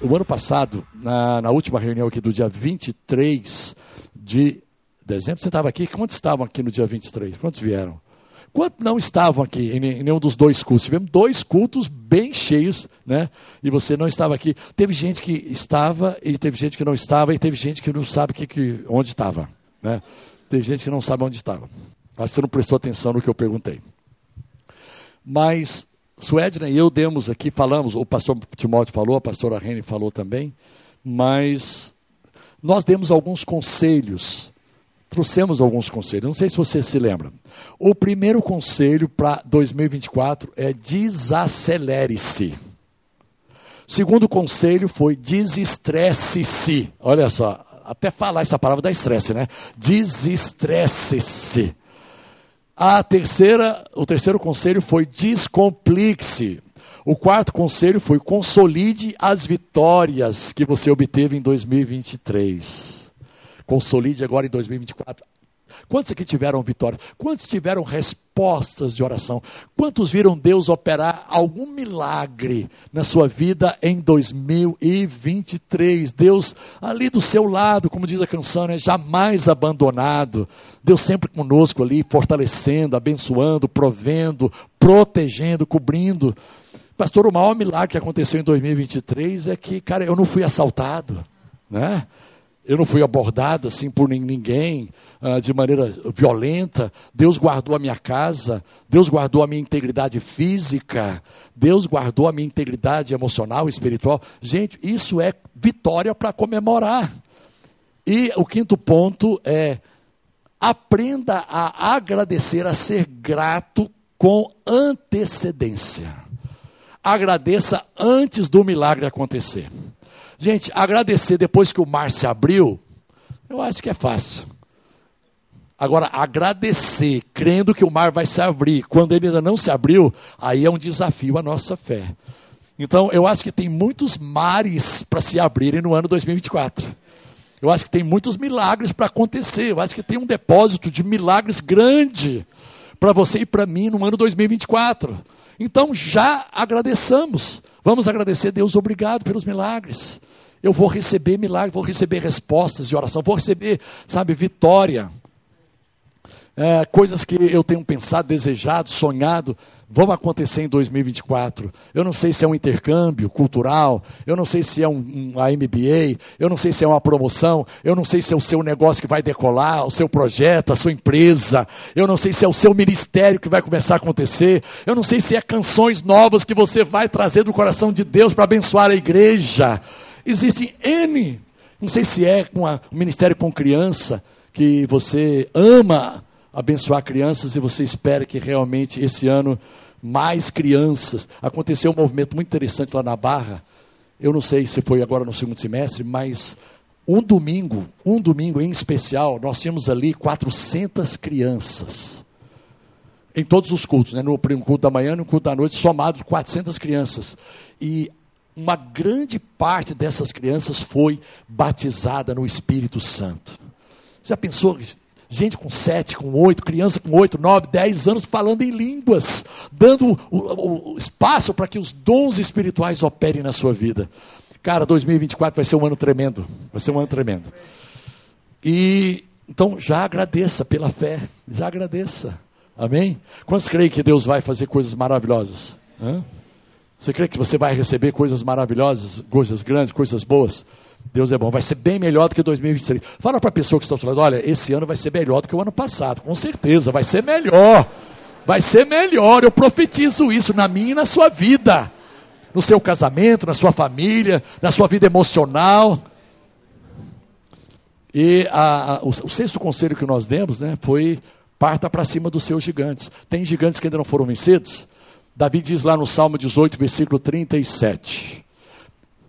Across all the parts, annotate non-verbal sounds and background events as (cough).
o ano passado, na, na última reunião aqui do dia 23 de dezembro, você estava aqui? Quantos estavam aqui no dia 23? Quantos vieram? Quantos não estavam aqui em nenhum dos dois cultos? Tivemos dois cultos bem cheios, né? E você não estava aqui. Teve gente que estava e teve gente que não estava e teve gente que não sabe que, que, onde estava, né? Teve gente que não sabe onde estava. Que você não prestou atenção no que eu perguntei. Mas Suedna e eu demos aqui, falamos, o pastor Timóteo falou, a pastora Rene falou também, mas nós demos alguns conselhos, trouxemos alguns conselhos, não sei se você se lembra. O primeiro conselho para 2024 é desacelere-se. Segundo conselho foi desestresse-se. Olha só, até falar essa palavra dá estresse, né? Desestresse-se. A terceira, o terceiro conselho foi descomplique-se. O quarto conselho foi consolide as vitórias que você obteve em 2023. Consolide agora em 2024 Quantos aqui tiveram vitória? Quantos tiveram respostas de oração? Quantos viram Deus operar algum milagre na sua vida em 2023? Deus ali do seu lado, como diz a canção, né? jamais abandonado. Deus sempre conosco ali, fortalecendo, abençoando, provendo, protegendo, cobrindo. Pastor, o maior milagre que aconteceu em 2023 é que, cara, eu não fui assaltado, né? Eu não fui abordado assim por ninguém uh, de maneira violenta. Deus guardou a minha casa, Deus guardou a minha integridade física, Deus guardou a minha integridade emocional, espiritual. Gente, isso é vitória para comemorar. E o quinto ponto é aprenda a agradecer, a ser grato com antecedência. Agradeça antes do milagre acontecer. Gente, agradecer depois que o mar se abriu, eu acho que é fácil. Agora, agradecer, crendo que o mar vai se abrir, quando ele ainda não se abriu, aí é um desafio à nossa fé. Então, eu acho que tem muitos mares para se abrirem no ano 2024. Eu acho que tem muitos milagres para acontecer. Eu acho que tem um depósito de milagres grande para você e para mim no ano 2024. Então, já agradeçamos. Vamos agradecer Deus, obrigado pelos milagres. Eu vou receber milagres, vou receber respostas de oração, vou receber, sabe, vitória. É, coisas que eu tenho pensado, desejado, sonhado, vão acontecer em 2024. Eu não sei se é um intercâmbio cultural, eu não sei se é um, um MBA, eu não sei se é uma promoção, eu não sei se é o seu negócio que vai decolar, o seu projeto, a sua empresa, eu não sei se é o seu ministério que vai começar a acontecer, eu não sei se é canções novas que você vai trazer do coração de Deus para abençoar a igreja. Existem N, não sei se é com o ministério com criança, que você ama abençoar crianças e você espera que realmente esse ano mais crianças. Aconteceu um movimento muito interessante lá na Barra. Eu não sei se foi agora no segundo semestre, mas um domingo, um domingo em especial, nós tínhamos ali 400 crianças. Em todos os cultos, né? no culto da manhã, no culto da noite, somados 400 crianças. E uma grande parte dessas crianças foi batizada no Espírito Santo. Você já pensou Gente com sete, com oito, criança com oito, nove, dez anos falando em línguas, dando o, o espaço para que os dons espirituais operem na sua vida. Cara, 2024 vai ser um ano tremendo. Vai ser um ano tremendo. E então já agradeça pela fé. Já agradeça. Amém? Quantos creem que Deus vai fazer coisas maravilhosas? Hã? Você crê que você vai receber coisas maravilhosas, coisas grandes, coisas boas? Deus é bom, vai ser bem melhor do que 2023. Fala para a pessoa que está falando, olha, esse ano vai ser melhor do que o ano passado, com certeza, vai ser melhor. Vai ser melhor, eu profetizo isso na minha e na sua vida. No seu casamento, na sua família, na sua vida emocional. E a, a, o, o sexto conselho que nós demos né, foi: parta para cima dos seus gigantes. Tem gigantes que ainda não foram vencidos? Davi diz lá no Salmo 18, versículo 37.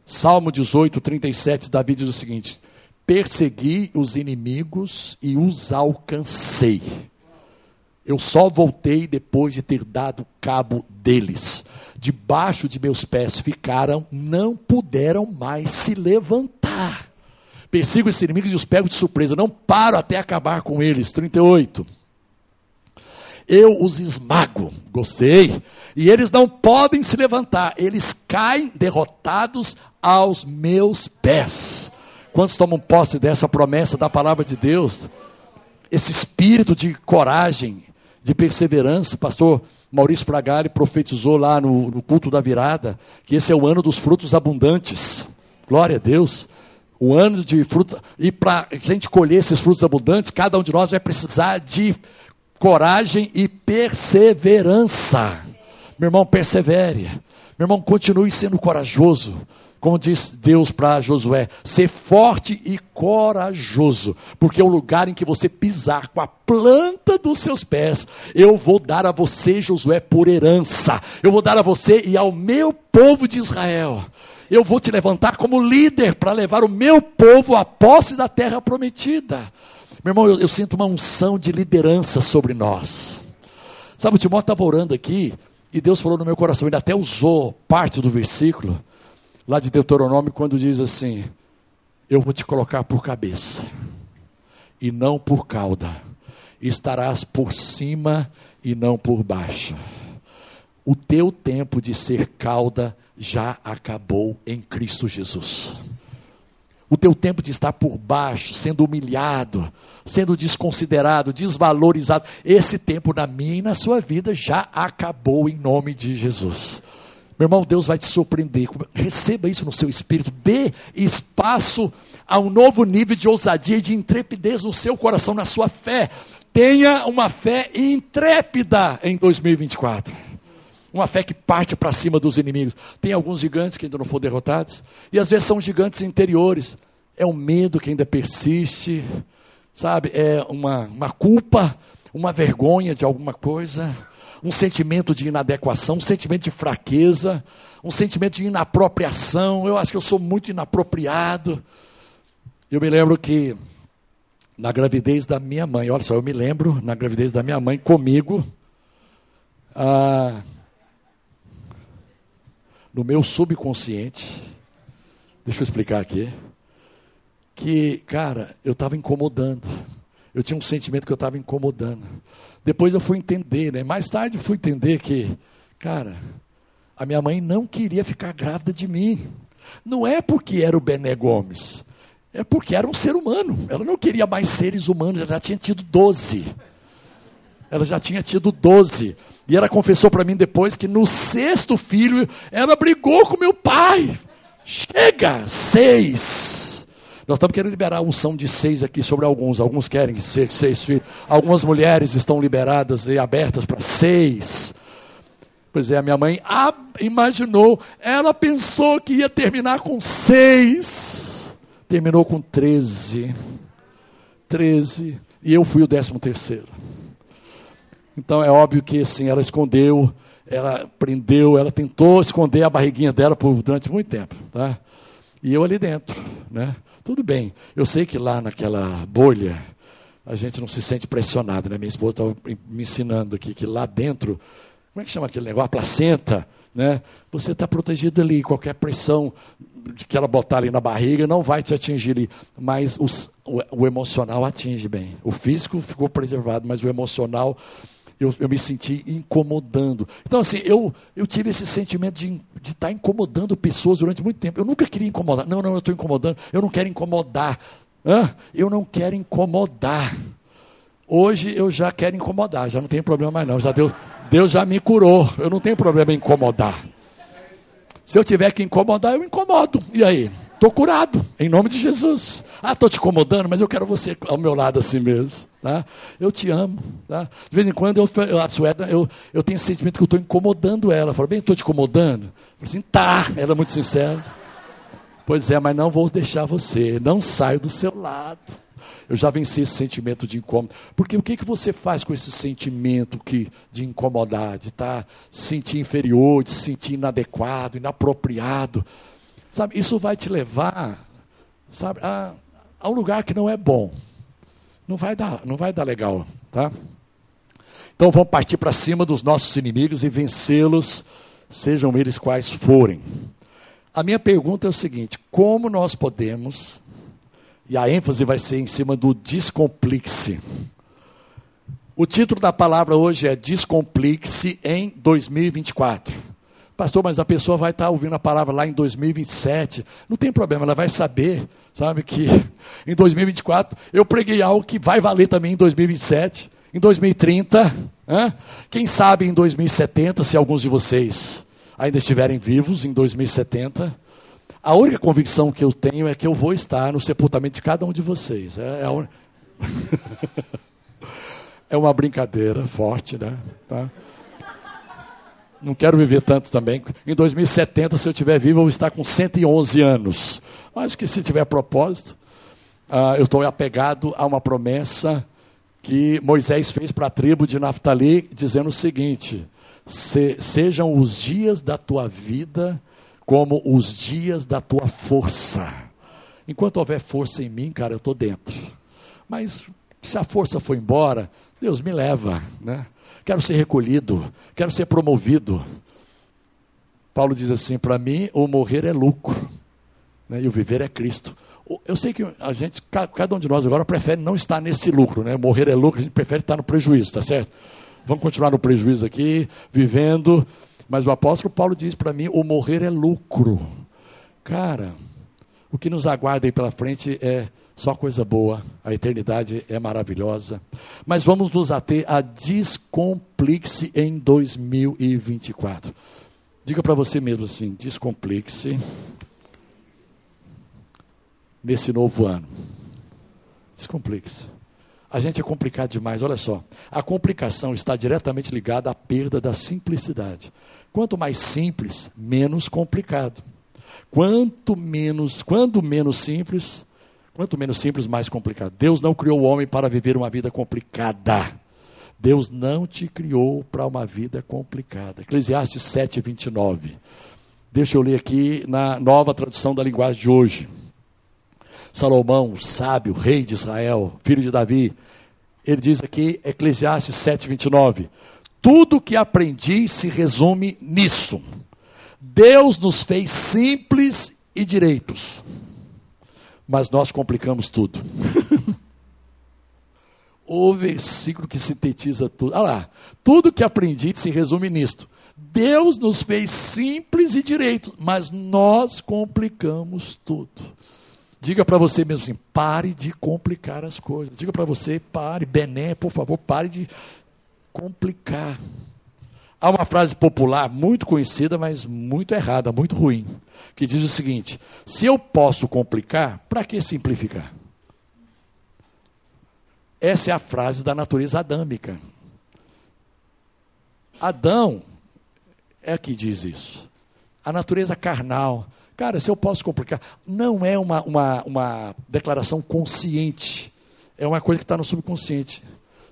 Salmo 18, 37, Davi diz o seguinte: Persegui os inimigos e os alcancei. Eu só voltei depois de ter dado cabo deles. Debaixo de meus pés ficaram, não puderam mais se levantar. Persigo esses inimigos e os pego de surpresa. Não paro até acabar com eles. 38. Eu os esmago. Gostei. E eles não podem se levantar, eles caem derrotados aos meus pés. Quantos tomam posse dessa promessa da palavra de Deus? Esse espírito de coragem, de perseverança, pastor Maurício Pragali profetizou lá no, no culto da virada que esse é o ano dos frutos abundantes. Glória a Deus. O ano de frutos. E para a gente colher esses frutos abundantes, cada um de nós vai precisar de coragem e perseverança. Meu irmão, persevere. Meu irmão, continue sendo corajoso. Como diz Deus para Josué, ser forte e corajoso, porque o lugar em que você pisar com a planta dos seus pés, eu vou dar a você, Josué, por herança. Eu vou dar a você e ao meu povo de Israel. Eu vou te levantar como líder para levar o meu povo à posse da terra prometida. Meu irmão, eu, eu sinto uma unção de liderança sobre nós. Sabe, o Timóteo estava orando aqui, e Deus falou no meu coração, ele até usou parte do versículo lá de Deuteronômio, quando diz assim: Eu vou te colocar por cabeça e não por cauda, estarás por cima e não por baixo. O teu tempo de ser cauda já acabou em Cristo Jesus. O teu tempo de estar por baixo, sendo humilhado, sendo desconsiderado, desvalorizado, esse tempo na minha e na sua vida já acabou em nome de Jesus. Meu irmão, Deus vai te surpreender. Receba isso no seu espírito. Dê espaço a um novo nível de ousadia e de intrepidez no seu coração, na sua fé. Tenha uma fé intrépida em 2024. Uma fé que parte para cima dos inimigos. Tem alguns gigantes que ainda não foram derrotados. E às vezes são gigantes interiores. É um medo que ainda persiste. Sabe? É uma, uma culpa, uma vergonha de alguma coisa um sentimento de inadequação, um sentimento de fraqueza, um sentimento de inapropriação. Eu acho que eu sou muito inapropriado. Eu me lembro que na gravidez da minha mãe, olha só, eu me lembro na gravidez da minha mãe comigo, ah, no meu subconsciente, deixa eu explicar aqui, que, cara, eu estava incomodando. Eu tinha um sentimento que eu estava incomodando. Depois eu fui entender, né? Mais tarde fui entender que, cara, a minha mãe não queria ficar grávida de mim. Não é porque era o Bené Gomes. É porque era um ser humano. Ela não queria mais seres humanos, ela já tinha tido 12. Ela já tinha tido 12. E ela confessou para mim depois que no sexto filho ela brigou com meu pai. Chega, seis. Nós estamos querendo liberar a unção de seis aqui sobre alguns. Alguns querem ser seis filhos. Algumas mulheres estão liberadas e abertas para seis. Pois é, a minha mãe imaginou, ela pensou que ia terminar com seis. Terminou com treze. Treze. E eu fui o décimo terceiro. Então é óbvio que assim, ela escondeu, ela prendeu, ela tentou esconder a barriguinha dela por, durante muito tempo. Tá? E eu ali dentro. Né? Tudo bem, eu sei que lá naquela bolha a gente não se sente pressionado, né? Minha esposa estava me ensinando aqui que lá dentro, como é que chama aquele negócio? A placenta, né? Você está protegido ali, qualquer pressão que ela botar ali na barriga não vai te atingir ali, mas os, o, o emocional atinge bem. O físico ficou preservado, mas o emocional eu, eu me senti incomodando. Então, assim, eu, eu tive esse sentimento de estar tá incomodando pessoas durante muito tempo. Eu nunca queria incomodar. Não, não, eu estou incomodando. Eu não quero incomodar. Hã? Eu não quero incomodar. Hoje eu já quero incomodar, já não tem problema mais não. Já Deus, Deus já me curou. Eu não tenho problema em incomodar. Se eu tiver que incomodar, eu incomodo. E aí? Estou curado, em nome de Jesus. Ah, estou te incomodando, mas eu quero você ao meu lado assim mesmo. Tá? Eu te amo. Tá? De vez em quando eu, a Sueda, eu, eu tenho sentimento que eu estou incomodando ela. Fala, bem, estou te incomodando? Eu falo assim, tá. Ela é muito sincera. Pois é, mas não vou deixar você. Não saio do seu lado. Eu já venci esse sentimento de incômodo. Porque o que, que você faz com esse sentimento que, de incomodar, de estar tá, se sentir inferior, de se sentir inadequado, inapropriado? Sabe, isso vai te levar, sabe, a, a um lugar que não é bom. Não vai dar, não vai dar legal, tá? Então vamos partir para cima dos nossos inimigos e vencê-los, sejam eles quais forem. A minha pergunta é o seguinte: como nós podemos, e a ênfase vai ser em cima do descomplice, O título da palavra hoje é Descomplique-se em 2024. Pastor, mas a pessoa vai estar ouvindo a palavra lá em 2027. Não tem problema, ela vai saber, sabe, que (laughs) em 2024 eu preguei algo que vai valer também em 2027, em 2030, hein? quem sabe em 2070, se alguns de vocês ainda estiverem vivos em 2070. A única convicção que eu tenho é que eu vou estar no sepultamento de cada um de vocês. É, é un... (laughs) É uma brincadeira forte, né? Tá? Não quero viver tanto também. Em 2070, se eu estiver vivo, eu vou estar com 111 anos. Mas que se tiver propósito, uh, eu estou apegado a uma promessa que Moisés fez para a tribo de Naftali, dizendo o seguinte: se, sejam os dias da tua vida como os dias da tua força. Enquanto houver força em mim, cara, eu estou dentro. Mas se a força for embora, Deus me leva, né? Quero ser recolhido, quero ser promovido. Paulo diz assim: para mim, o morrer é lucro, né? e o viver é Cristo. Eu sei que a gente, cada um de nós agora prefere não estar nesse lucro, né? Morrer é lucro, a gente prefere estar no prejuízo, tá certo? Vamos continuar no prejuízo aqui, vivendo. Mas o apóstolo Paulo diz para mim: o morrer é lucro. Cara, o que nos aguarda aí pela frente é só coisa boa, a eternidade é maravilhosa. Mas vamos nos ater a descomplique-se em 2024. Diga para você mesmo assim: descomplique-se nesse novo ano. Descomplique-se. A gente é complicado demais, olha só. A complicação está diretamente ligada à perda da simplicidade. Quanto mais simples, menos complicado. Quanto menos, quando menos simples, Quanto menos simples, mais complicado. Deus não criou o homem para viver uma vida complicada. Deus não te criou para uma vida complicada. Eclesiastes 7, 29. Deixa eu ler aqui na nova tradução da linguagem de hoje. Salomão, sábio, rei de Israel, filho de Davi, ele diz aqui, Eclesiastes 7, 29. Tudo que aprendi se resume nisso. Deus nos fez simples e direitos mas nós complicamos tudo. (laughs) o versículo que sintetiza tudo. Olha lá, tudo que aprendi se resume nisto. Deus nos fez simples e direitos, mas nós complicamos tudo. Diga para você mesmo assim: pare de complicar as coisas. Diga para você: pare, Bené, por favor, pare de complicar. Há uma frase popular muito conhecida, mas muito errada, muito ruim, que diz o seguinte: se eu posso complicar, para que simplificar? Essa é a frase da natureza adâmica. Adão é que diz isso. A natureza carnal. Cara, se eu posso complicar, não é uma, uma, uma declaração consciente, é uma coisa que está no subconsciente.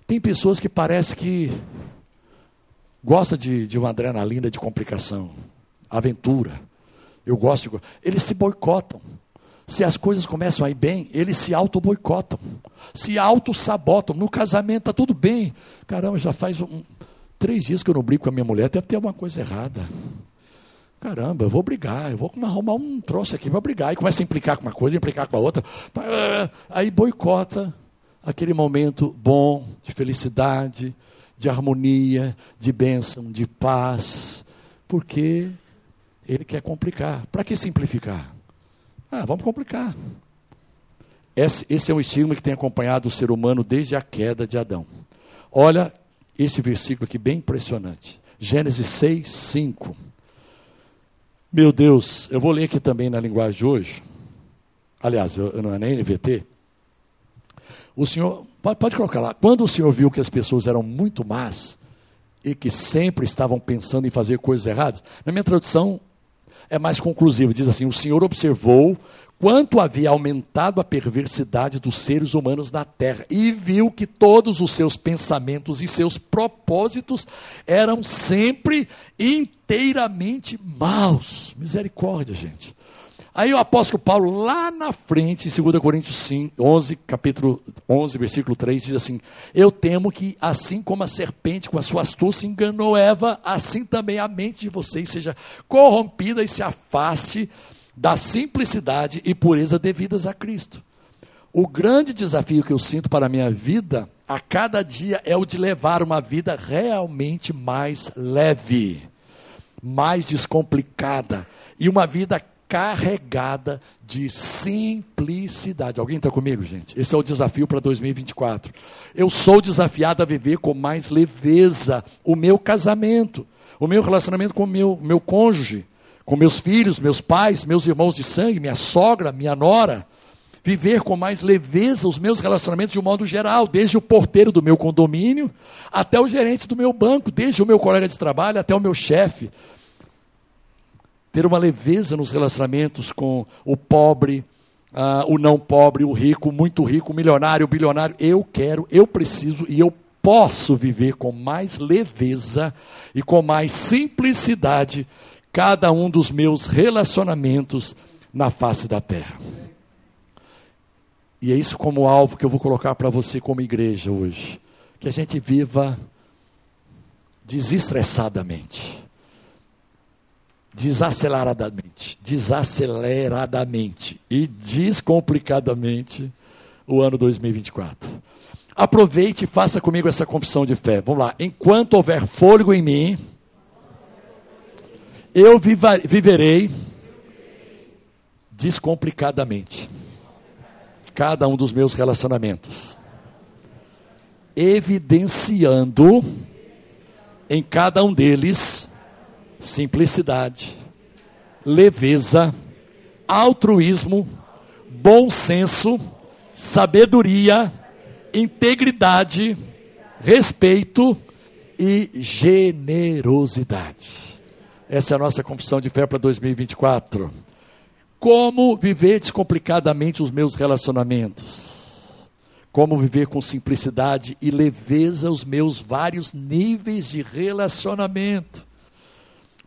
Tem pessoas que parece que gosta de, de uma adrenalina de complicação, aventura. Eu gosto de. Eles se boicotam. Se as coisas começam a ir bem, eles se auto-boicotam, se auto-sabotam. No casamento está tudo bem. Caramba, já faz um, três dias que eu não brigo com a minha mulher, deve ter alguma coisa errada. Caramba, eu vou brigar, eu vou arrumar um troço aqui para brigar. E começa a implicar com uma coisa, implicar com a outra. Aí boicota aquele momento bom, de felicidade, de harmonia, de bênção, de paz, porque ele quer complicar. Para que simplificar? Ah, vamos complicar. Esse, esse, é um estigma que tem acompanhado o ser humano desde a queda de Adão. Olha esse versículo aqui, bem impressionante. Gênesis 6, 5. Meu Deus, eu vou ler aqui também na linguagem de hoje. Aliás, eu, não é nem NVT. O Senhor, pode, pode colocar lá, quando o Senhor viu que as pessoas eram muito más e que sempre estavam pensando em fazer coisas erradas, na minha tradução é mais conclusiva, diz assim: o Senhor observou quanto havia aumentado a perversidade dos seres humanos na terra e viu que todos os seus pensamentos e seus propósitos eram sempre inteiramente maus. Misericórdia, gente. Aí o apóstolo Paulo, lá na frente, em 2 Coríntios 5, 11, capítulo 11, versículo 3, diz assim: Eu temo que, assim como a serpente com a sua astúcia enganou Eva, assim também a mente de vocês seja corrompida e se afaste da simplicidade e pureza devidas a Cristo. O grande desafio que eu sinto para a minha vida a cada dia é o de levar uma vida realmente mais leve, mais descomplicada e uma vida carregada de simplicidade. Alguém está comigo, gente? Esse é o desafio para 2024. Eu sou desafiado a viver com mais leveza o meu casamento, o meu relacionamento com o meu, meu cônjuge, com meus filhos, meus pais, meus irmãos de sangue, minha sogra, minha nora. Viver com mais leveza os meus relacionamentos de um modo geral, desde o porteiro do meu condomínio até o gerente do meu banco, desde o meu colega de trabalho até o meu chefe ter uma leveza nos relacionamentos com o pobre, uh, o não pobre, o rico, muito rico, milionário, bilionário. Eu quero, eu preciso e eu posso viver com mais leveza e com mais simplicidade cada um dos meus relacionamentos na face da terra. E é isso como alvo que eu vou colocar para você como igreja hoje. Que a gente viva desestressadamente desaceleradamente, desaceleradamente e descomplicadamente o ano 2024. Aproveite e faça comigo essa confissão de fé. Vamos lá. Enquanto houver fôlego em mim, eu viva, viverei descomplicadamente cada um dos meus relacionamentos, evidenciando em cada um deles simplicidade, leveza, altruísmo, bom senso, sabedoria, integridade, respeito e generosidade. Essa é a nossa confissão de fé para 2024. Como viver descomplicadamente os meus relacionamentos? Como viver com simplicidade e leveza os meus vários níveis de relacionamento?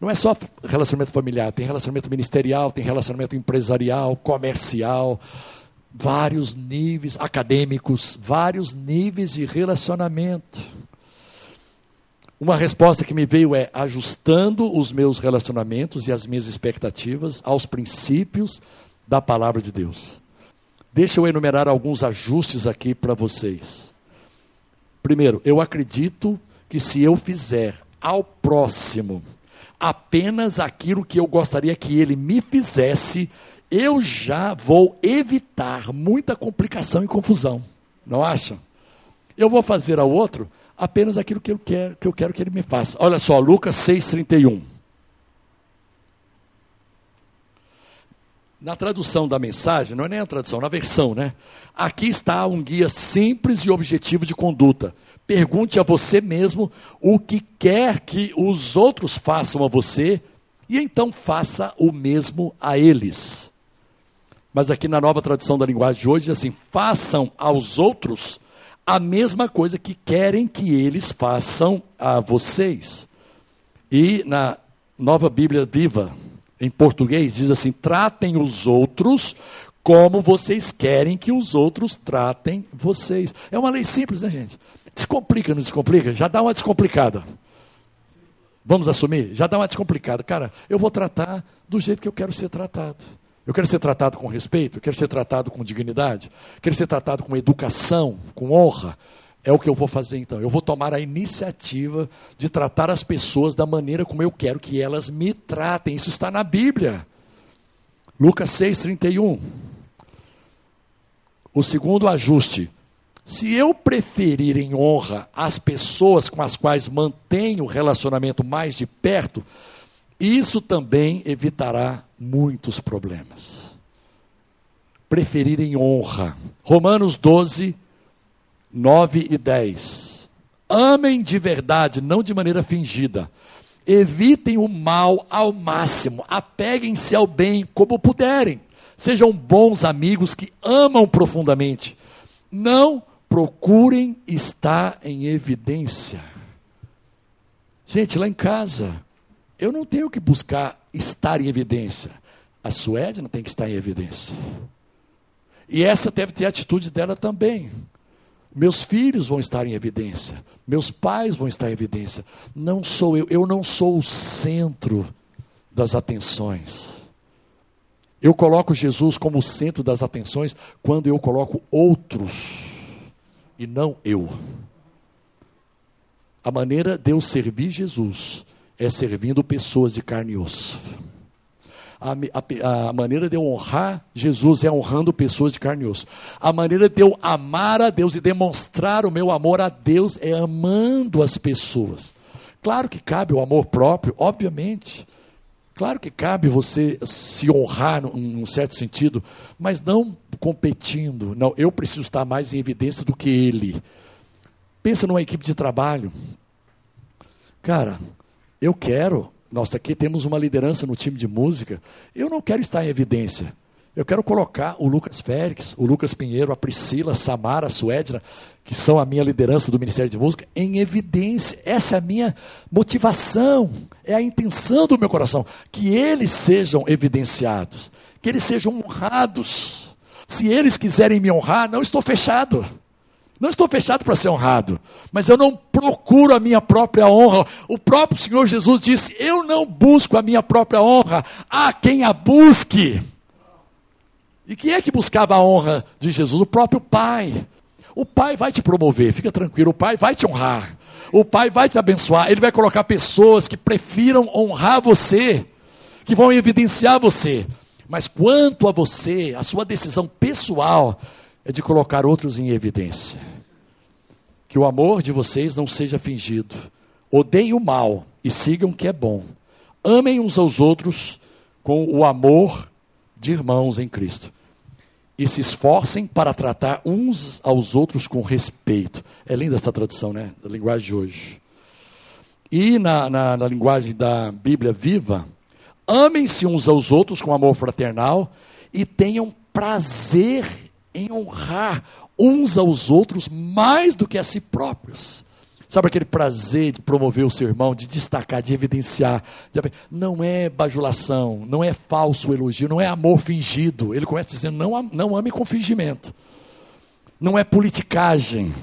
Não é só relacionamento familiar, tem relacionamento ministerial, tem relacionamento empresarial, comercial, vários níveis acadêmicos, vários níveis de relacionamento. Uma resposta que me veio é ajustando os meus relacionamentos e as minhas expectativas aos princípios da palavra de Deus. Deixa eu enumerar alguns ajustes aqui para vocês. Primeiro, eu acredito que se eu fizer ao próximo apenas aquilo que eu gostaria que ele me fizesse, eu já vou evitar muita complicação e confusão. Não acham? Eu vou fazer ao outro apenas aquilo que eu quero que, eu quero que ele me faça. Olha só, Lucas 6,31. Na tradução da mensagem, não é nem a tradução, na versão, né? Aqui está um guia simples e objetivo de conduta. Pergunte a você mesmo o que quer que os outros façam a você e então faça o mesmo a eles. Mas aqui na nova tradução da linguagem de hoje diz assim: façam aos outros a mesma coisa que querem que eles façam a vocês. E na nova Bíblia Viva, em português, diz assim: tratem os outros como vocês querem que os outros tratem vocês. É uma lei simples, né, gente? Descomplica, não descomplica? Já dá uma descomplicada. Vamos assumir? Já dá uma descomplicada. Cara, eu vou tratar do jeito que eu quero ser tratado. Eu quero ser tratado com respeito, eu quero ser tratado com dignidade, quero ser tratado com educação, com honra. É o que eu vou fazer então. Eu vou tomar a iniciativa de tratar as pessoas da maneira como eu quero que elas me tratem. Isso está na Bíblia. Lucas 6,31. O segundo ajuste. Se eu preferir em honra as pessoas com as quais mantenho o relacionamento mais de perto, isso também evitará muitos problemas. Preferir em honra. Romanos 12, 9 e 10. Amem de verdade, não de maneira fingida. Evitem o mal ao máximo. Apeguem-se ao bem como puderem. Sejam bons amigos que amam profundamente. Não procurem estar em evidência. Gente, lá em casa, eu não tenho que buscar estar em evidência. A Suédia tem que estar em evidência. E essa deve ter a atitude dela também. Meus filhos vão estar em evidência. Meus pais vão estar em evidência. Não sou eu, eu não sou o centro das atenções. Eu coloco Jesus como o centro das atenções quando eu coloco outros e não eu. A maneira de eu servir Jesus é servindo pessoas de carne e osso. A, a, a, maneira de eu honrar Jesus é honrando pessoas de carne e osso. A maneira de eu amar a Deus e demonstrar o meu amor a Deus é amando as pessoas. Claro que cabe o amor próprio, obviamente. Claro que cabe você se honrar num certo sentido, mas não competindo. Não, eu preciso estar mais em evidência do que ele. Pensa numa equipe de trabalho. Cara, eu quero, nós aqui temos uma liderança no time de música, eu não quero estar em evidência. Eu quero colocar o Lucas Félix, o Lucas Pinheiro, a Priscila, a Samara, a Suedra, que são a minha liderança do Ministério de Música, em evidência. Essa é a minha motivação, é a intenção do meu coração. Que eles sejam evidenciados, que eles sejam honrados. Se eles quiserem me honrar, não estou fechado. Não estou fechado para ser honrado, mas eu não procuro a minha própria honra. O próprio Senhor Jesus disse: Eu não busco a minha própria honra, há quem a busque. E quem é que buscava a honra de Jesus? O próprio Pai. O Pai vai te promover, fica tranquilo, o Pai vai te honrar. O Pai vai te abençoar, Ele vai colocar pessoas que prefiram honrar você, que vão evidenciar você. Mas quanto a você, a sua decisão pessoal é de colocar outros em evidência. Que o amor de vocês não seja fingido. Odeiem o mal e sigam o que é bom. Amem uns aos outros com o amor de irmãos em Cristo e se esforcem para tratar uns aos outros com respeito. É linda essa tradução, né? Da linguagem de hoje. E na, na, na linguagem da Bíblia viva, amem-se uns aos outros com amor fraternal e tenham prazer em honrar uns aos outros mais do que a si próprios. Sabe aquele prazer de promover o seu irmão, de destacar, de evidenciar? De... Não é bajulação, não é falso elogio, não é amor fingido. Ele começa dizendo: não, não ame com fingimento. Não é politicagem.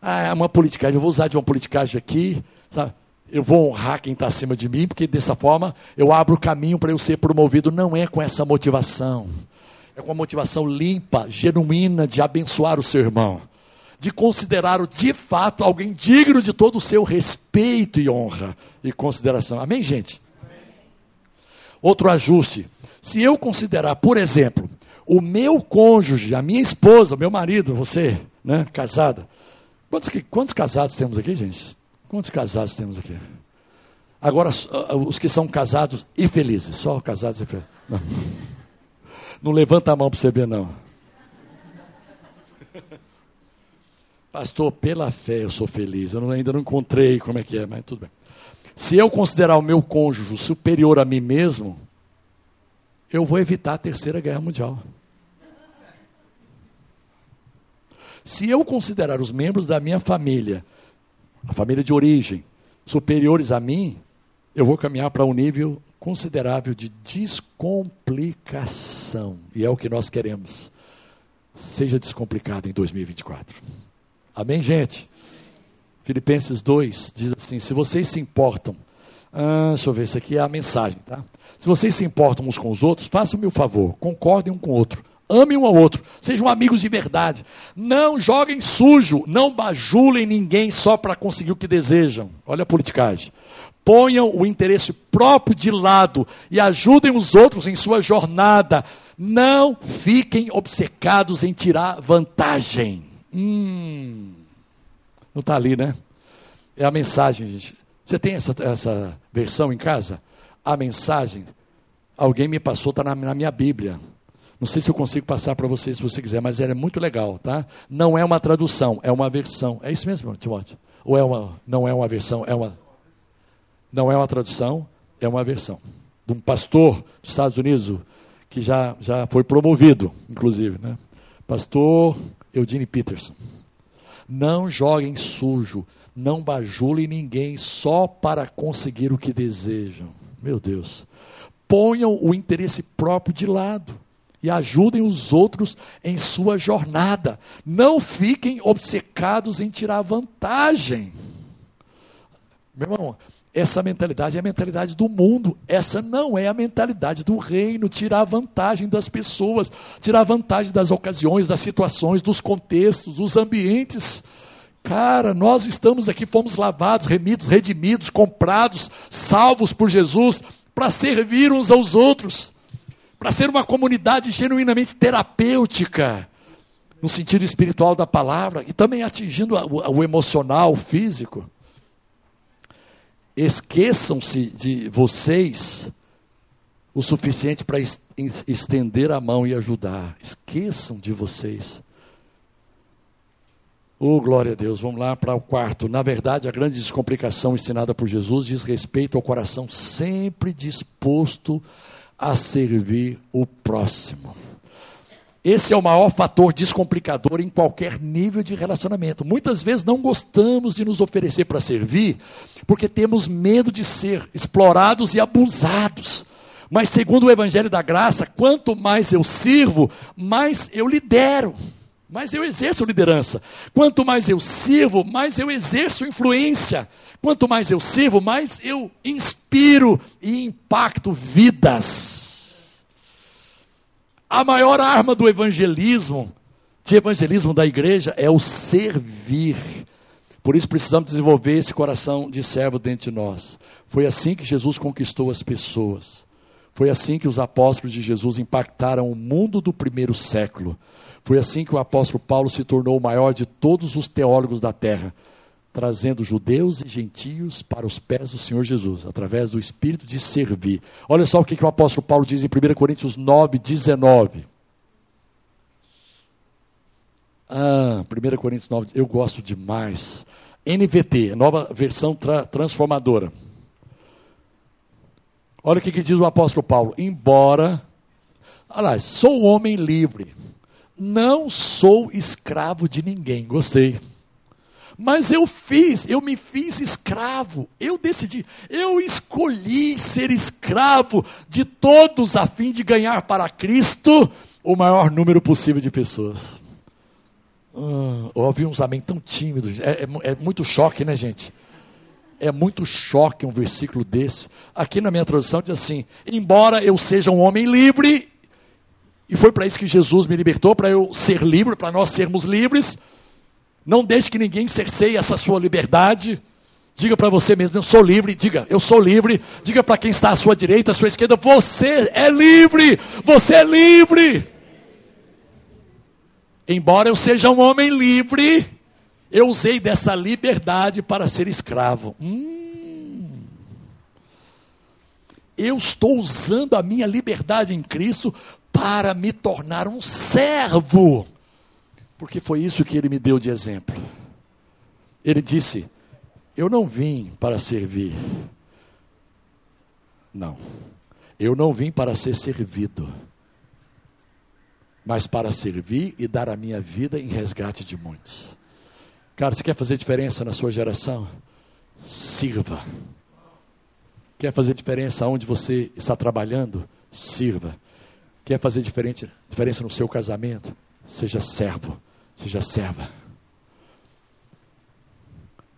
Ah, é uma politicagem, eu vou usar de uma politicagem aqui, sabe? Eu vou honrar quem está acima de mim, porque dessa forma eu abro o caminho para eu ser promovido. Não é com essa motivação. É com a motivação limpa, genuína de abençoar o seu irmão de considerá-lo de fato alguém digno de todo o seu respeito e honra e consideração. Amém, gente? Amém. Outro ajuste. Se eu considerar, por exemplo, o meu cônjuge, a minha esposa, o meu marido, você, né, casada. Quantos, quantos casados temos aqui, gente? Quantos casados temos aqui? Agora, os que são casados e felizes, só casados e felizes. Não, não levanta a mão para você ver, não. Pastor, pela fé eu sou feliz. Eu não, ainda não encontrei como é que é, mas tudo bem. Se eu considerar o meu cônjuge superior a mim mesmo, eu vou evitar a terceira guerra mundial. Se eu considerar os membros da minha família, a família de origem, superiores a mim, eu vou caminhar para um nível considerável de descomplicação. E é o que nós queremos. Seja descomplicado em 2024. Amém, gente? Filipenses 2 diz assim: se vocês se importam, ah, deixa eu ver, isso aqui é a mensagem, tá? Se vocês se importam uns com os outros, façam-me o favor, concordem um com o outro, amem um ao outro, sejam amigos de verdade, não joguem sujo, não bajulem ninguém só para conseguir o que desejam. Olha a politicagem. Ponham o interesse próprio de lado e ajudem os outros em sua jornada. Não fiquem obcecados em tirar vantagem. Hum, não está ali, né? É a mensagem, gente. Você tem essa, essa versão em casa? A mensagem, alguém me passou, está na, na minha Bíblia. Não sei se eu consigo passar para vocês se você quiser, mas ela é muito legal, tá? Não é uma tradução, é uma versão. É isso mesmo, Timóteo? Ou é uma, não é uma versão, é uma. Não é uma tradução, é uma versão. De um pastor dos Estados Unidos, que já, já foi promovido, inclusive, né? Pastor Eudine Peterson. Não joguem sujo, não bajulem ninguém só para conseguir o que desejam. Meu Deus. Ponham o interesse próprio de lado e ajudem os outros em sua jornada. Não fiquem obcecados em tirar vantagem. Meu irmão, Essa mentalidade é a mentalidade do mundo. Essa não é a mentalidade do reino. Tirar vantagem das pessoas, tirar vantagem das ocasiões, das situações, dos contextos, dos ambientes. Cara, nós estamos aqui, fomos lavados, remidos, redimidos, comprados, salvos por Jesus, para servir uns aos outros, para ser uma comunidade genuinamente terapêutica, no sentido espiritual da palavra, e também atingindo o, emocional, o físico. Esqueçam-se de vocês o suficiente para estender a mão e ajudar. Esqueçam de vocês. Oh, glória a Deus. Vamos lá para o quarto. Na verdade, a grande descomplicação ensinada por Jesus diz respeito ao coração sempre disposto a servir o próximo. Esse é o maior fator descomplicador em qualquer nível de relacionamento. Muitas vezes não gostamos de nos oferecer para servir, porque temos medo de ser explorados e abusados. Mas, segundo o Evangelho da Graça, quanto mais eu sirvo, mais eu lidero, mais eu exerço liderança. Quanto mais eu sirvo, mais eu exerço influência. Quanto mais eu sirvo, mais eu inspiro e impacto vidas. A maior arma do evangelismo, de evangelismo da igreja, é o servir. Por isso precisamos desenvolver esse coração de servo dentro de nós. Foi assim que Jesus conquistou as pessoas. Foi assim que os apóstolos de Jesus impactaram o mundo do primeiro século. Foi assim que o apóstolo Paulo se tornou o maior de todos os teólogos da terra trazendo judeus e gentios para os pés do Senhor Jesus, através do espírito de servir. Olha só o que, que o apóstolo Paulo diz em 1 Coríntios 9, 19. Ah, 1 Coríntios 9, eu gosto demais. NVT, nova versão tra transformadora. Olha o que, que diz o apóstolo Paulo. Embora, olha sou homem livre, não sou escravo de ninguém. Gostei. Mas eu fiz, eu me fiz escravo. Eu decidi, eu escolhi ser escravo de todos a fim de ganhar para Cristo o maior número possível de pessoas. Ah, ouvi uns amém tão tímidos. É, é, é muito choque, né, gente? É muito choque um versículo desse. Aqui na minha tradução diz assim: Embora eu seja um homem livre, e foi para isso que Jesus me libertou, para eu ser livre, para nós sermos livres. Não deixe que ninguém cerceie essa sua liberdade. Diga para você mesmo, eu sou livre. Diga, eu sou livre. Diga para quem está à sua direita, à sua esquerda, você é livre. Você é livre. Embora eu seja um homem livre, eu usei dessa liberdade para ser escravo. Hum. Eu estou usando a minha liberdade em Cristo para me tornar um servo. Porque foi isso que ele me deu de exemplo. Ele disse: Eu não vim para servir. Não. Eu não vim para ser servido, mas para servir e dar a minha vida em resgate de muitos. Cara, você quer fazer diferença na sua geração? Sirva. Quer fazer diferença onde você está trabalhando? Sirva. Quer fazer diferente, diferença no seu casamento? Seja servo. Seja serva.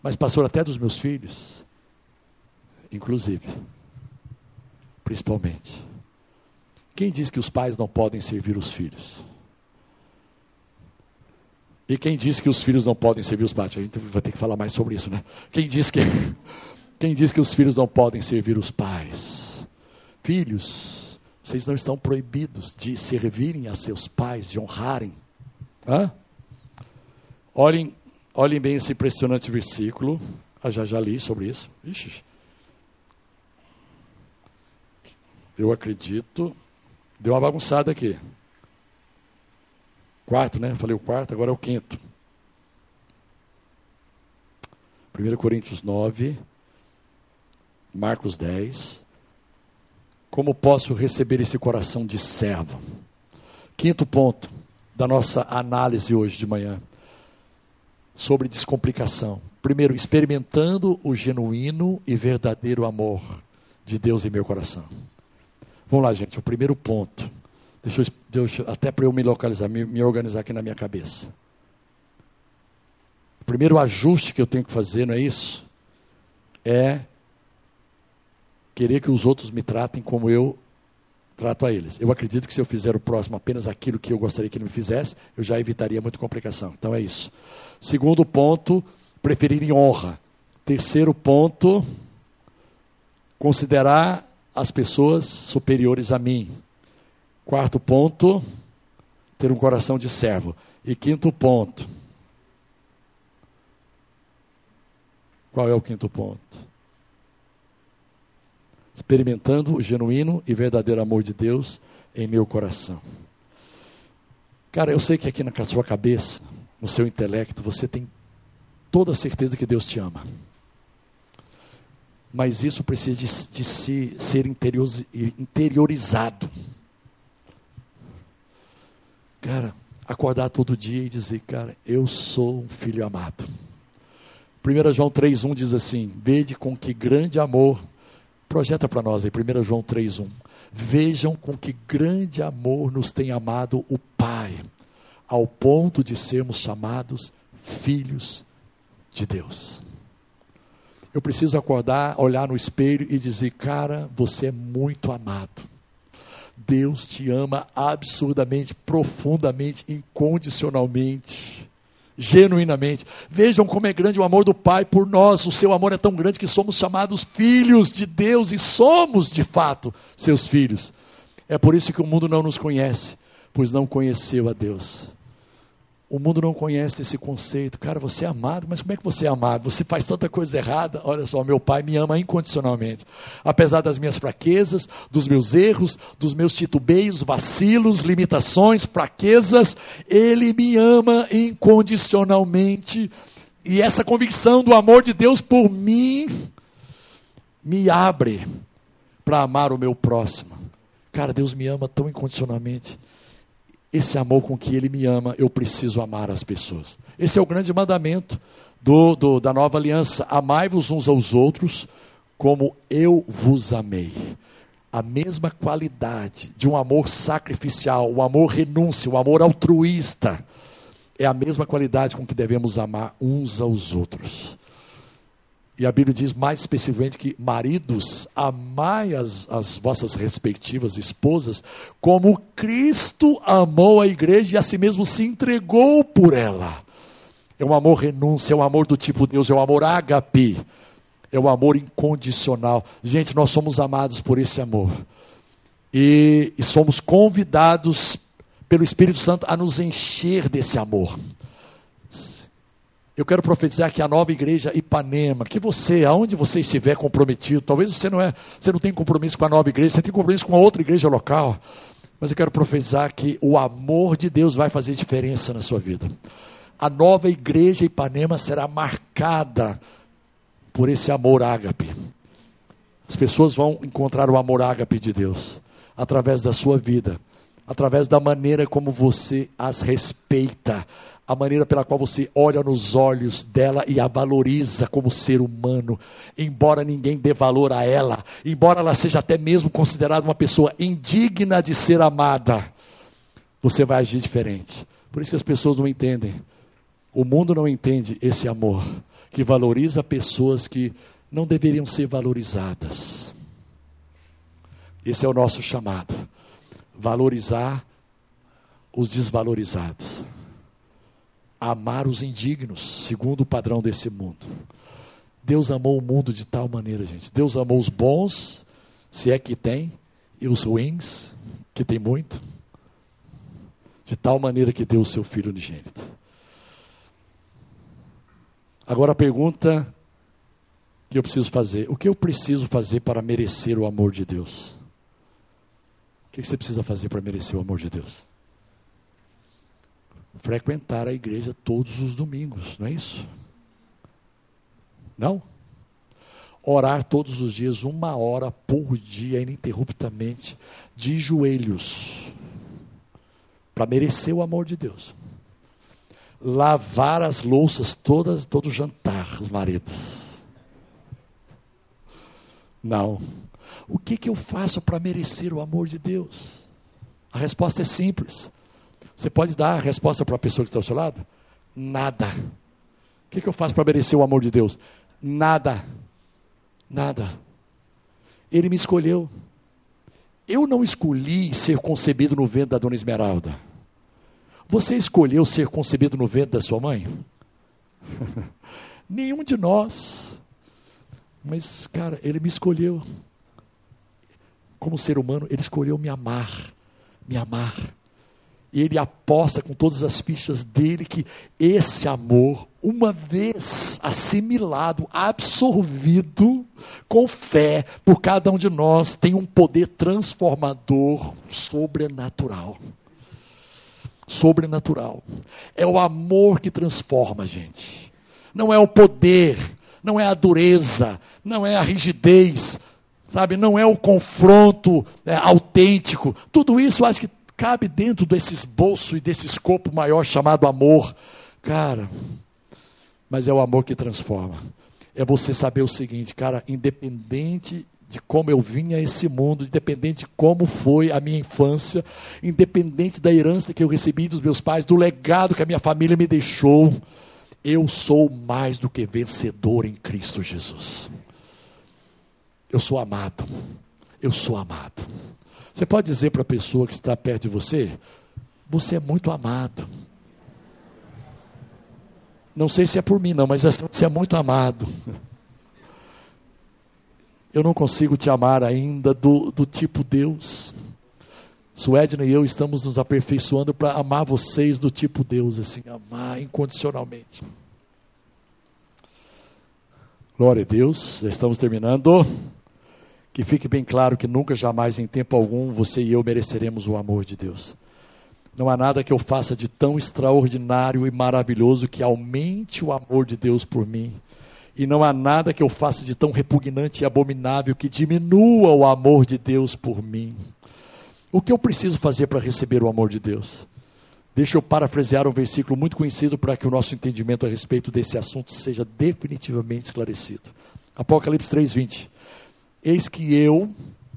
Mas, pastor, até dos meus filhos, inclusive, principalmente. Quem diz que os pais não podem servir os filhos? E quem diz que os filhos não podem servir os pais? A gente vai ter que falar mais sobre isso, né? Quem diz que, (laughs) quem diz que os filhos não podem servir os pais? Filhos, vocês não estão proibidos de servirem a seus pais, de honrarem. Hã? Olhem, olhem bem esse impressionante versículo. Ah, já, já li sobre isso. Ixi. Eu acredito. Deu uma bagunçada aqui. Quarto, né? Falei o quarto, agora é o quinto. 1 Coríntios 9, Marcos 10. Como posso receber esse coração de servo? Quinto ponto da nossa análise hoje de manhã sobre descomplicação. Primeiro, experimentando o genuíno e verdadeiro amor de Deus em meu coração. Vamos lá, gente, o primeiro ponto. Deixa eu, deixa, até para eu me localizar, me, me organizar aqui na minha cabeça. O primeiro ajuste que eu tenho que fazer, não é isso? É querer que os outros me tratem como eu trato a eles. Eu acredito que se eu fizer o próximo apenas aquilo que eu gostaria que ele me fizesse, eu já evitaria muita complicação. Então é isso. Segundo ponto, preferir honra. Terceiro ponto, considerar as pessoas superiores a mim. Quarto ponto, ter um coração de servo. E quinto ponto. Qual é o quinto ponto? experimentando o genuíno e verdadeiro amor de Deus em meu coração. Cara, eu sei que aqui na sua cabeça, no seu intelecto, você tem toda a certeza que Deus te ama. Mas isso precisa de, de se, ser interiorizado. Cara, acordar todo dia e dizer, cara, eu sou um filho amado. 1 João 3,1 diz assim: Vede com que grande amor Projeta para nós aí, 1 João 3,1. Vejam com que grande amor nos tem amado o Pai, ao ponto de sermos chamados filhos de Deus. Eu preciso acordar, olhar no espelho e dizer: Cara, você é muito amado. Deus te ama absurdamente, profundamente, incondicionalmente genuinamente. Vejam como é grande o amor do Pai por nós. O seu amor é tão grande que somos chamados filhos de Deus e somos, de fato, seus filhos. É por isso que o mundo não nos conhece, pois não conheceu a Deus. O mundo não conhece esse conceito. Cara, você é amado, mas como é que você é amado? Você faz tanta coisa errada. Olha só, meu pai me ama incondicionalmente. Apesar das minhas fraquezas, dos meus erros, dos meus titubeios, vacilos, limitações, fraquezas, ele me ama incondicionalmente. E essa convicção do amor de Deus por mim me abre para amar o meu próximo. Cara, Deus me ama tão incondicionalmente esse amor com que Ele me ama, eu preciso amar as pessoas. Esse é o grande mandamento do, do da nova aliança: amai-vos uns aos outros como eu vos amei. A mesma qualidade de um amor sacrificial, o um amor renúncia, o um amor altruísta, é a mesma qualidade com que devemos amar uns aos outros. E a Bíblia diz mais especificamente que maridos, amai as, as vossas respectivas esposas como Cristo amou a igreja e a si mesmo se entregou por ela. É um amor renúncia, é um amor do tipo Deus, é um amor ágape, é um amor incondicional. Gente, nós somos amados por esse amor. E, e somos convidados pelo Espírito Santo a nos encher desse amor. Eu quero profetizar que a nova igreja Ipanema, que você, aonde você estiver comprometido, talvez você não é, você não tem compromisso com a nova igreja, você tem compromisso com a outra igreja local, mas eu quero profetizar que o amor de Deus vai fazer diferença na sua vida. A nova igreja Ipanema será marcada por esse amor ágape. As pessoas vão encontrar o amor ágape de Deus através da sua vida, através da maneira como você as respeita, a maneira pela qual você olha nos olhos dela e a valoriza como ser humano, embora ninguém dê valor a ela, embora ela seja até mesmo considerada uma pessoa indigna de ser amada, você vai agir diferente. Por isso que as pessoas não entendem. O mundo não entende esse amor que valoriza pessoas que não deveriam ser valorizadas. Esse é o nosso chamado. Valorizar os desvalorizados amar os indignos, segundo o padrão desse mundo. Deus amou o mundo de tal maneira, gente. Deus amou os bons, se é que tem, e os ruins, que tem muito, de tal maneira que deu o seu filho unigênito. Agora a pergunta que eu preciso fazer: o que eu preciso fazer para merecer o amor de Deus? O que você precisa fazer para merecer o amor de Deus? Frequentar a igreja todos os domingos, não é isso? Não? Orar todos os dias, uma hora por dia, ininterruptamente, de joelhos, para merecer o amor de Deus. Lavar as louças todas, todo jantar, os maridos. Não. O que, que eu faço para merecer o amor de Deus? A resposta é simples você pode dar a resposta para a pessoa que está ao seu lado? Nada. O que, que eu faço para merecer o amor de Deus? Nada. Nada. Ele me escolheu. Eu não escolhi ser concebido no ventre da dona Esmeralda. Você escolheu ser concebido no ventre da sua mãe? (laughs) Nenhum de nós. Mas, cara, ele me escolheu. Como ser humano, ele escolheu me amar. Me amar. E ele aposta com todas as fichas dele que esse amor, uma vez assimilado, absorvido com fé por cada um de nós, tem um poder transformador sobrenatural. Sobrenatural. É o amor que transforma, gente. Não é o poder, não é a dureza, não é a rigidez, sabe? Não é o confronto é, autêntico. Tudo isso acho que cabe dentro desses bolsos e desse escopo maior chamado amor. Cara, mas é o amor que transforma. É você saber o seguinte, cara, independente de como eu vim a esse mundo, independente de como foi a minha infância, independente da herança que eu recebi dos meus pais, do legado que a minha família me deixou, eu sou mais do que vencedor em Cristo Jesus. Eu sou amado. Eu sou amado. Você pode dizer para a pessoa que está perto de você: Você é muito amado. Não sei se é por mim, não, mas assim, você é muito amado. Eu não consigo te amar ainda do, do tipo Deus. Suedna e eu estamos nos aperfeiçoando para amar vocês do tipo Deus, assim, amar incondicionalmente. Glória a Deus, já estamos terminando. Que fique bem claro que nunca, jamais, em tempo algum, você e eu mereceremos o amor de Deus. Não há nada que eu faça de tão extraordinário e maravilhoso que aumente o amor de Deus por mim. E não há nada que eu faça de tão repugnante e abominável que diminua o amor de Deus por mim. O que eu preciso fazer para receber o amor de Deus? Deixa eu parafrasear um versículo muito conhecido para que o nosso entendimento a respeito desse assunto seja definitivamente esclarecido. Apocalipse 3:20. Eis que eu,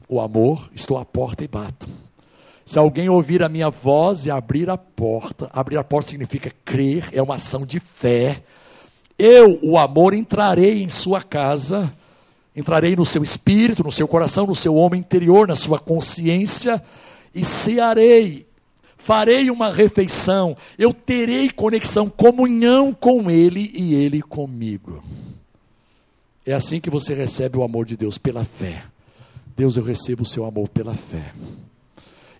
o amor, estou à porta e bato. Se alguém ouvir a minha voz e abrir a porta, abrir a porta significa crer, é uma ação de fé. Eu, o amor, entrarei em sua casa, entrarei no seu espírito, no seu coração, no seu homem interior, na sua consciência e cearei. Farei uma refeição, eu terei conexão, comunhão com ele e ele comigo. É assim que você recebe o amor de Deus, pela fé. Deus, eu recebo o seu amor pela fé.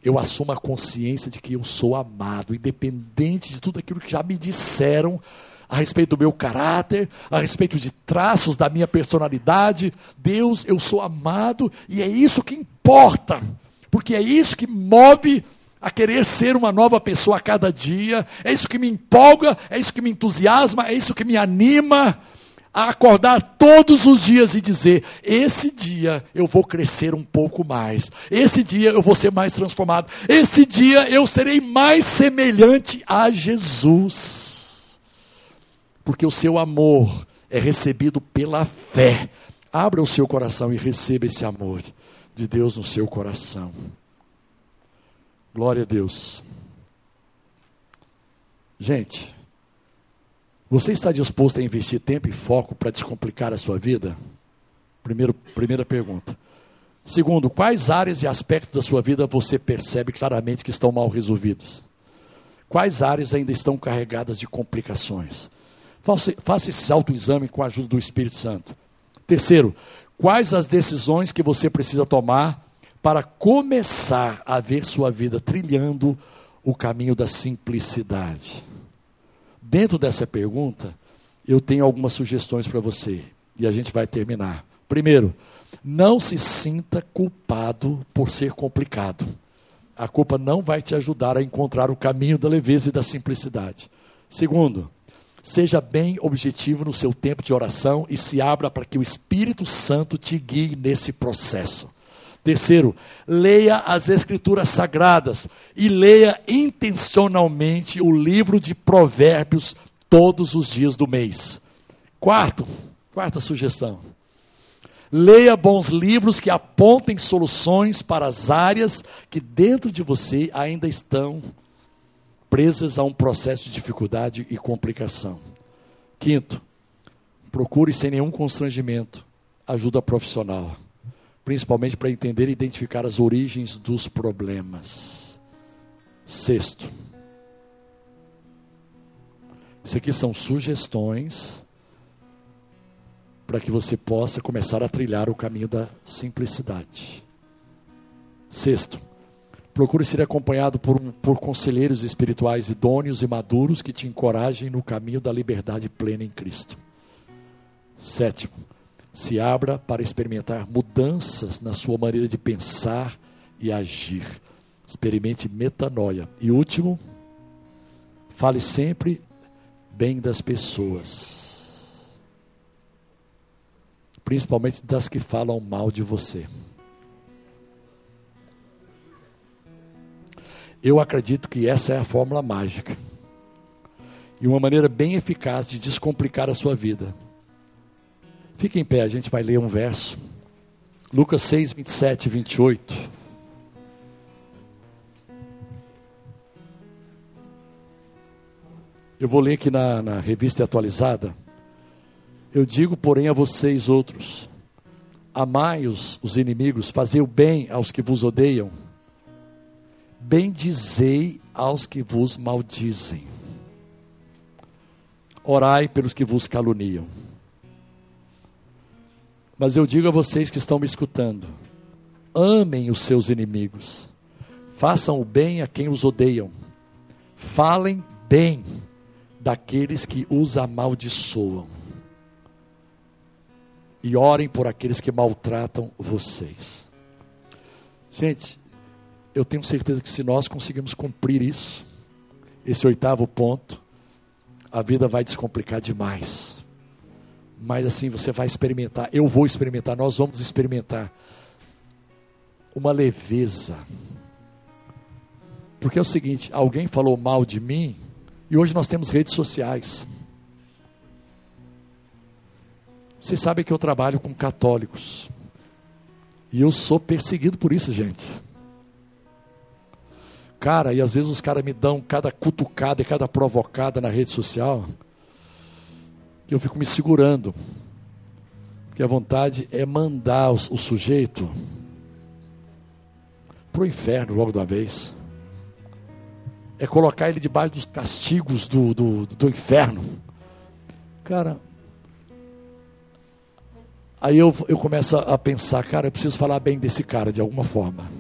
Eu assumo a consciência de que eu sou amado, independente de tudo aquilo que já me disseram a respeito do meu caráter, a respeito de traços da minha personalidade. Deus, eu sou amado e é isso que importa, porque é isso que move a querer ser uma nova pessoa a cada dia, é isso que me empolga, é isso que me entusiasma, é isso que me anima a acordar todos os dias e dizer: esse dia eu vou crescer um pouco mais, esse dia eu vou ser mais transformado, esse dia eu serei mais semelhante a Jesus. Porque o seu amor é recebido pela fé. Abra o seu coração e receba esse amor de Deus no seu coração. Glória a Deus. Gente, você está disposto a investir tempo e foco para descomplicar a sua vida? Primeiro, primeira pergunta. Segundo, quais áreas e aspectos da sua vida você percebe claramente que estão mal resolvidos? Quais áreas ainda estão carregadas de complicações? Faça, faça esse autoexame com a ajuda do Espírito Santo. Terceiro, quais as decisões que você precisa tomar para começar a ver sua vida trilhando o caminho da simplicidade? Dentro dessa pergunta, eu tenho algumas sugestões para você e a gente vai terminar. Primeiro, não se sinta culpado por ser complicado. A culpa não vai te ajudar a encontrar o caminho da leveza e da simplicidade. Segundo, seja bem objetivo no seu tempo de oração e se abra para que o Espírito Santo te guie nesse processo. Terceiro, leia as Escrituras Sagradas e leia intencionalmente o livro de Provérbios todos os dias do mês. Quarto, quarta sugestão. Leia bons livros que apontem soluções para as áreas que dentro de você ainda estão presas a um processo de dificuldade e complicação. Quinto, procure sem nenhum constrangimento ajuda profissional. Principalmente para entender e identificar as origens dos problemas. Sexto, isso aqui são sugestões para que você possa começar a trilhar o caminho da simplicidade. Sexto, procure ser acompanhado por, por conselheiros espirituais idôneos e maduros que te encorajem no caminho da liberdade plena em Cristo. Sétimo, se abra para experimentar mudanças na sua maneira de pensar e agir. Experimente metanoia. E último, fale sempre bem das pessoas, principalmente das que falam mal de você. Eu acredito que essa é a fórmula mágica e uma maneira bem eficaz de descomplicar a sua vida. Fique em pé, a gente vai ler um verso. Lucas 6, 27 e 28. Eu vou ler aqui na, na revista atualizada. Eu digo, porém, a vocês outros: amai os, os inimigos, fazei o bem aos que vos odeiam, bendizei aos que vos maldizem, orai pelos que vos caluniam. Mas eu digo a vocês que estão me escutando: amem os seus inimigos, façam o bem a quem os odeiam, falem bem daqueles que os amaldiçoam, e orem por aqueles que maltratam vocês. Gente, eu tenho certeza que se nós conseguirmos cumprir isso, esse oitavo ponto, a vida vai descomplicar demais mas assim você vai experimentar, eu vou experimentar, nós vamos experimentar uma leveza. Porque é o seguinte, alguém falou mal de mim e hoje nós temos redes sociais. Vocês sabem que eu trabalho com católicos. E eu sou perseguido por isso, gente. Cara, e às vezes os caras me dão cada cutucada e cada provocada na rede social que eu fico me segurando. Porque a vontade é mandar o, sujeito para o inferno logo de uma vez. É colocar ele debaixo dos castigos do, do, do inferno. Cara, aí eu, eu começo a pensar, cara, eu preciso falar bem desse cara de alguma forma.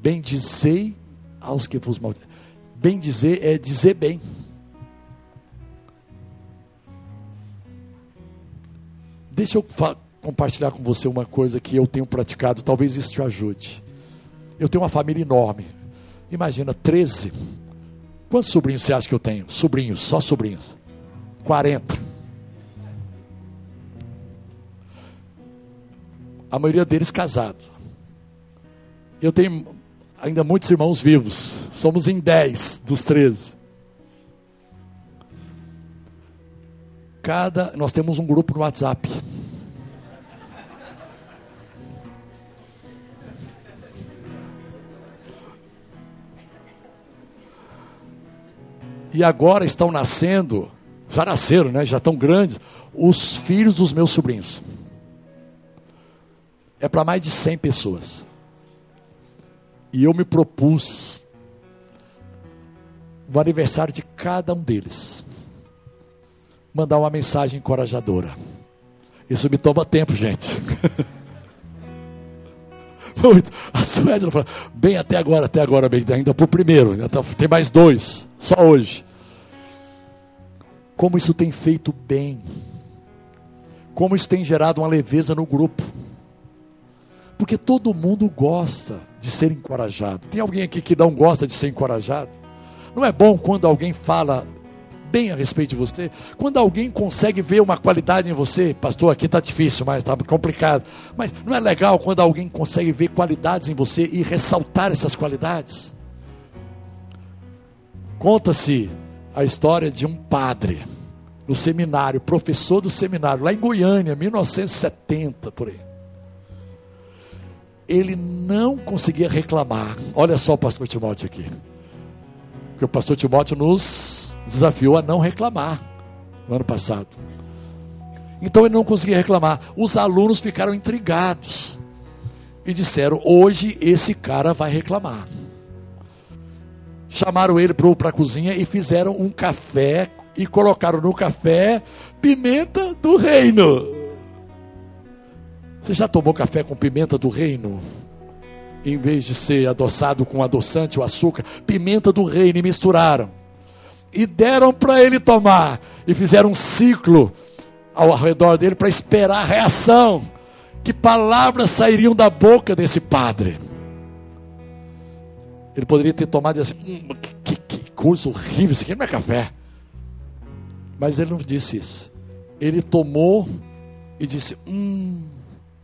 Bendizei aos que vos maldizem. Bem dizer é dizer bem. Deixa eu compartilhar com você uma coisa que eu tenho praticado, talvez isso te ajude. Eu tenho uma família enorme. Imagina, 13. Quantos sobrinhos você acha que eu tenho? Sobrinhos, só sobrinhos. 40. A maioria deles casados. Eu tenho ainda muitos irmãos vivos. Somos em 10 dos 13. Nós temos um grupo no WhatsApp. E agora estão nascendo, já nasceram, né? Já estão grandes, os filhos dos meus sobrinhos. É para mais de 100 pessoas. E eu me propus no aniversário de cada um deles mandar uma mensagem encorajadora. Isso me toma tempo, gente. (laughs) Muito. A Suédia falou, bem até agora, até agora, bem, ainda por primeiro, tá, tem mais dois, só hoje. Como isso tem feito bem, como isso tem gerado uma leveza no grupo, porque todo mundo gosta de ser encorajado. Tem alguém aqui que não gosta de ser encorajado? Não é bom quando alguém fala bem a respeito de você. Quando alguém consegue ver uma qualidade em você, pastor, aqui está difícil, mas está complicado. Mas não é legal quando alguém consegue ver qualidades em você e ressaltar essas qualidades? Conta-se a história de um padre no seminário, professor do seminário, lá em Goiânia, 1970, por aí. Ele não conseguia reclamar. Olha só o pastor Timóteo aqui. Porque o pastor Timóteo nos desafiou a não reclamar no ano passado. Então ele não conseguia reclamar. Os alunos ficaram intrigados e disseram: hoje esse cara vai reclamar. Chamaram ele para a cozinha e fizeram um café e colocaram no café pimenta do reino. Você já tomou café com pimenta do reino? Em vez de ser adoçado com adoçante ou açúcar, pimenta do reino e misturaram. E deram para ele tomar. E fizeram um ciclo ao redor dele para esperar a reação. Que palavras sairiam da boca desse padre? Ele poderia ter tomado e assim: hum, que, que, que coisa horrível, isso aqui não é café. Mas ele não disse isso. Ele tomou e disse: Hum,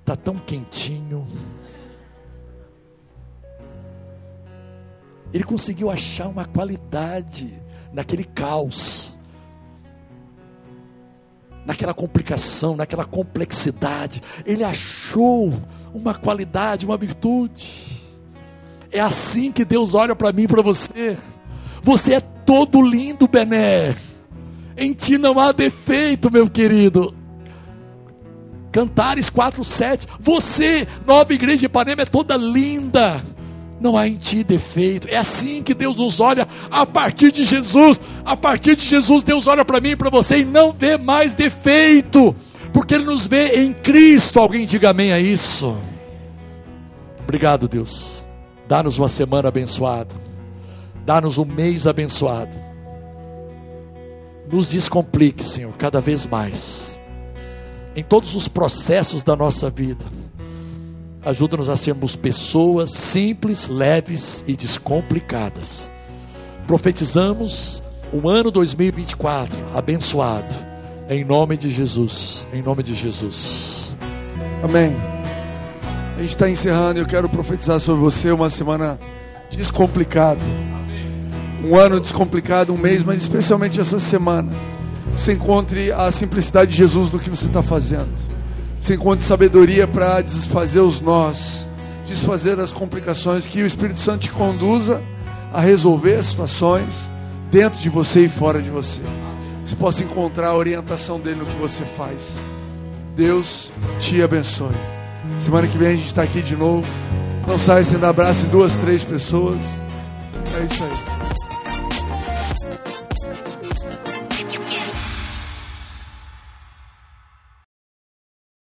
está tão quentinho. Ele conseguiu achar uma qualidade naquele caos naquela complicação, naquela complexidade. Ele achou uma qualidade, uma virtude. É assim que Deus olha para mim e para você. Você é todo lindo, Bené. Em ti não há defeito, meu querido. Cantares 4:7. Você, nova igreja de Ipanema, é toda linda não há em ti defeito. É assim que Deus nos olha a partir de Jesus. A partir de Jesus, Deus olha para mim e para você e não vê mais defeito, porque Ele nos vê em Cristo. Alguém diga amém a isso. Obrigado, Deus. Dá-nos uma semana abençoada. Dá-nos um mês abençoado. Nos descomplique, Senhor, cada vez mais. Em todos os processos da nossa vida Ajuda-nos a sermos pessoas simples, leves e descomplicadas. Profetizamos um ano 2024 abençoado. Em nome de Jesus. Em nome de Jesus. Amém. A gente está encerrando eu quero profetizar sobre você uma semana descomplicada. Um ano descomplicado, um mês, mas especialmente essa semana. Você encontre a simplicidade de Jesus no que você está fazendo você encontre sabedoria para desfazer os nós, desfazer as complicações, que o Espírito Santo te conduza a resolver as situações dentro de você e fora de você. Você possa encontrar a orientação dele no que você faz. Deus te abençoe. Semana que vem a gente está aqui de novo. Não saia sem dar abraço em duas, três pessoas. É isso aí.